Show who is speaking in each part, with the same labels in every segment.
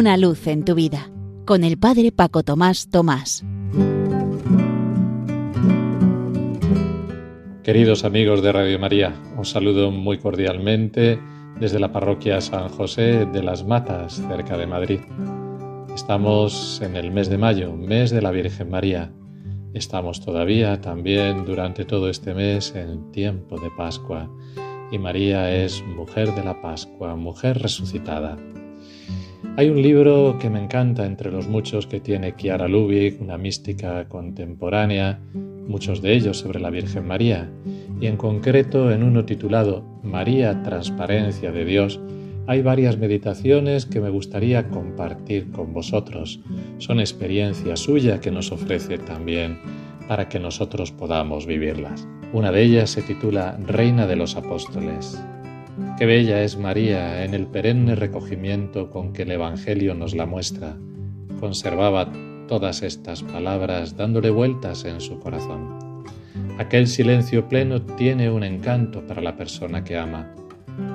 Speaker 1: Una luz en tu vida con el Padre Paco Tomás Tomás.
Speaker 2: Queridos amigos de Radio María, os saludo muy cordialmente desde la parroquia San José de las Matas, cerca de Madrid. Estamos en el mes de mayo, mes de la Virgen María. Estamos todavía también durante todo este mes en tiempo de Pascua y María es mujer de la Pascua, mujer resucitada. Hay un libro que me encanta entre los muchos que tiene Chiara Lubick, una mística contemporánea, muchos de ellos sobre la Virgen María, y en concreto en uno titulado María, Transparencia de Dios, hay varias meditaciones que me gustaría compartir con vosotros. Son experiencia suya que nos ofrece también para que nosotros podamos vivirlas. Una de ellas se titula Reina de los Apóstoles. Qué bella es María en el perenne recogimiento con que el Evangelio nos la muestra. Conservaba todas estas palabras dándole vueltas en su corazón. Aquel silencio pleno tiene un encanto para la persona que ama.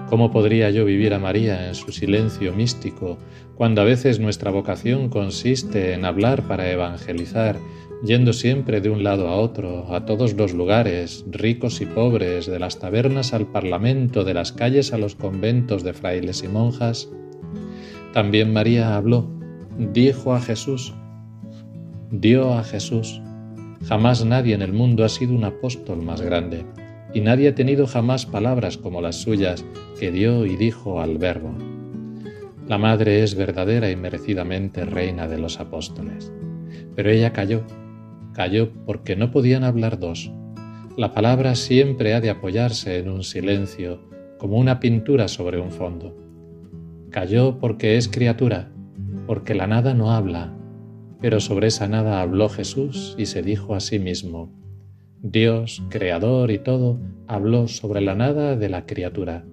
Speaker 2: ¿Cómo podría yo vivir a María en su silencio místico cuando a veces nuestra vocación consiste en hablar para evangelizar yendo siempre de un lado a otro, a todos los lugares, ricos y pobres, de las tabernas al parlamento, de las calles a los conventos de frailes y monjas. También María habló, dijo a Jesús, dio a Jesús. Jamás nadie en el mundo ha sido un apóstol más grande, y nadie ha tenido jamás palabras como las suyas que dio y dijo al Verbo. La Madre es verdadera y merecidamente reina de los apóstoles. Pero ella cayó Cayó porque no podían hablar dos. La palabra siempre ha de apoyarse en un silencio, como una pintura sobre un fondo. Cayó porque es criatura, porque la nada no habla, pero sobre esa nada habló Jesús y se dijo a sí mismo. Dios, creador y todo, habló sobre la nada de la criatura.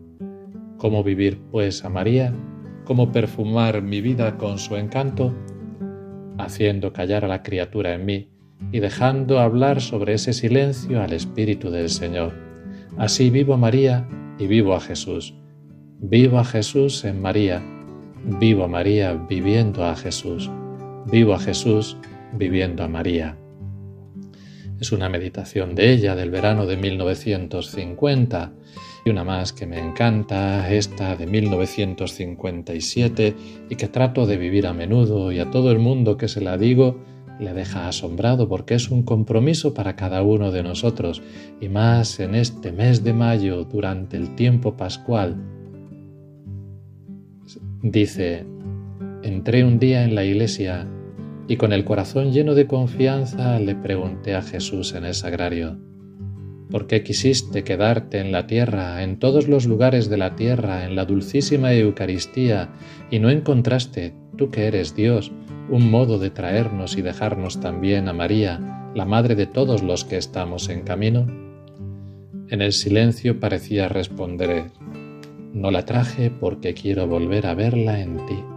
Speaker 2: ¿Cómo vivir, pues, a María? ¿Cómo perfumar mi vida con su encanto? Haciendo callar a la criatura en mí, y dejando hablar sobre ese silencio al Espíritu del Señor. Así vivo a María y vivo a Jesús. Vivo a Jesús en María. Vivo a María viviendo a Jesús. Vivo a Jesús viviendo a María. Es una meditación de ella del verano de 1950 y una más que me encanta, esta de 1957 y que trato de vivir a menudo y a todo el mundo que se la digo le deja asombrado porque es un compromiso para cada uno de nosotros y más en este mes de mayo durante el tiempo pascual. Dice, entré un día en la iglesia y con el corazón lleno de confianza le pregunté a Jesús en el sagrario, ¿por qué quisiste quedarte en la tierra, en todos los lugares de la tierra, en la dulcísima Eucaristía, y no encontraste, tú que eres Dios, un modo de traernos y dejarnos también a María, la madre de todos los que estamos en camino? En el silencio parecía responder, no la traje porque quiero volver a verla en ti.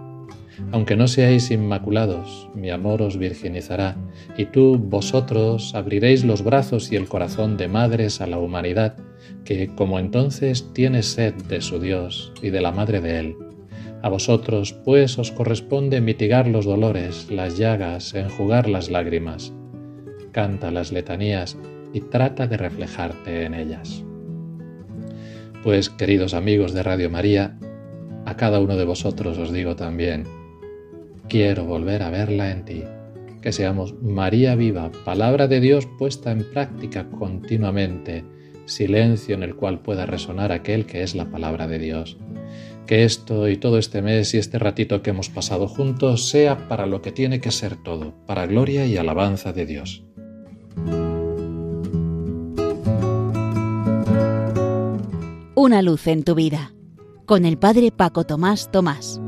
Speaker 2: Aunque no seáis inmaculados, mi amor os virginizará, y tú, vosotros, abriréis los brazos y el corazón de madres a la humanidad, que, como entonces, tiene sed de su Dios y de la Madre de Él a vosotros, pues, os corresponde mitigar los dolores, las llagas, enjugar las lágrimas. Canta las letanías y trata de reflejarte en ellas. Pues, queridos amigos de Radio María, a cada uno de vosotros os digo también, quiero volver a verla en ti, que seamos María viva, palabra de Dios puesta en práctica continuamente, silencio en el cual pueda resonar aquel que es la palabra de Dios que esto y todo este mes y este ratito que hemos pasado juntos sea para lo que tiene que ser todo, para gloria y alabanza de Dios.
Speaker 1: Una luz en tu vida, con el Padre Paco Tomás Tomás.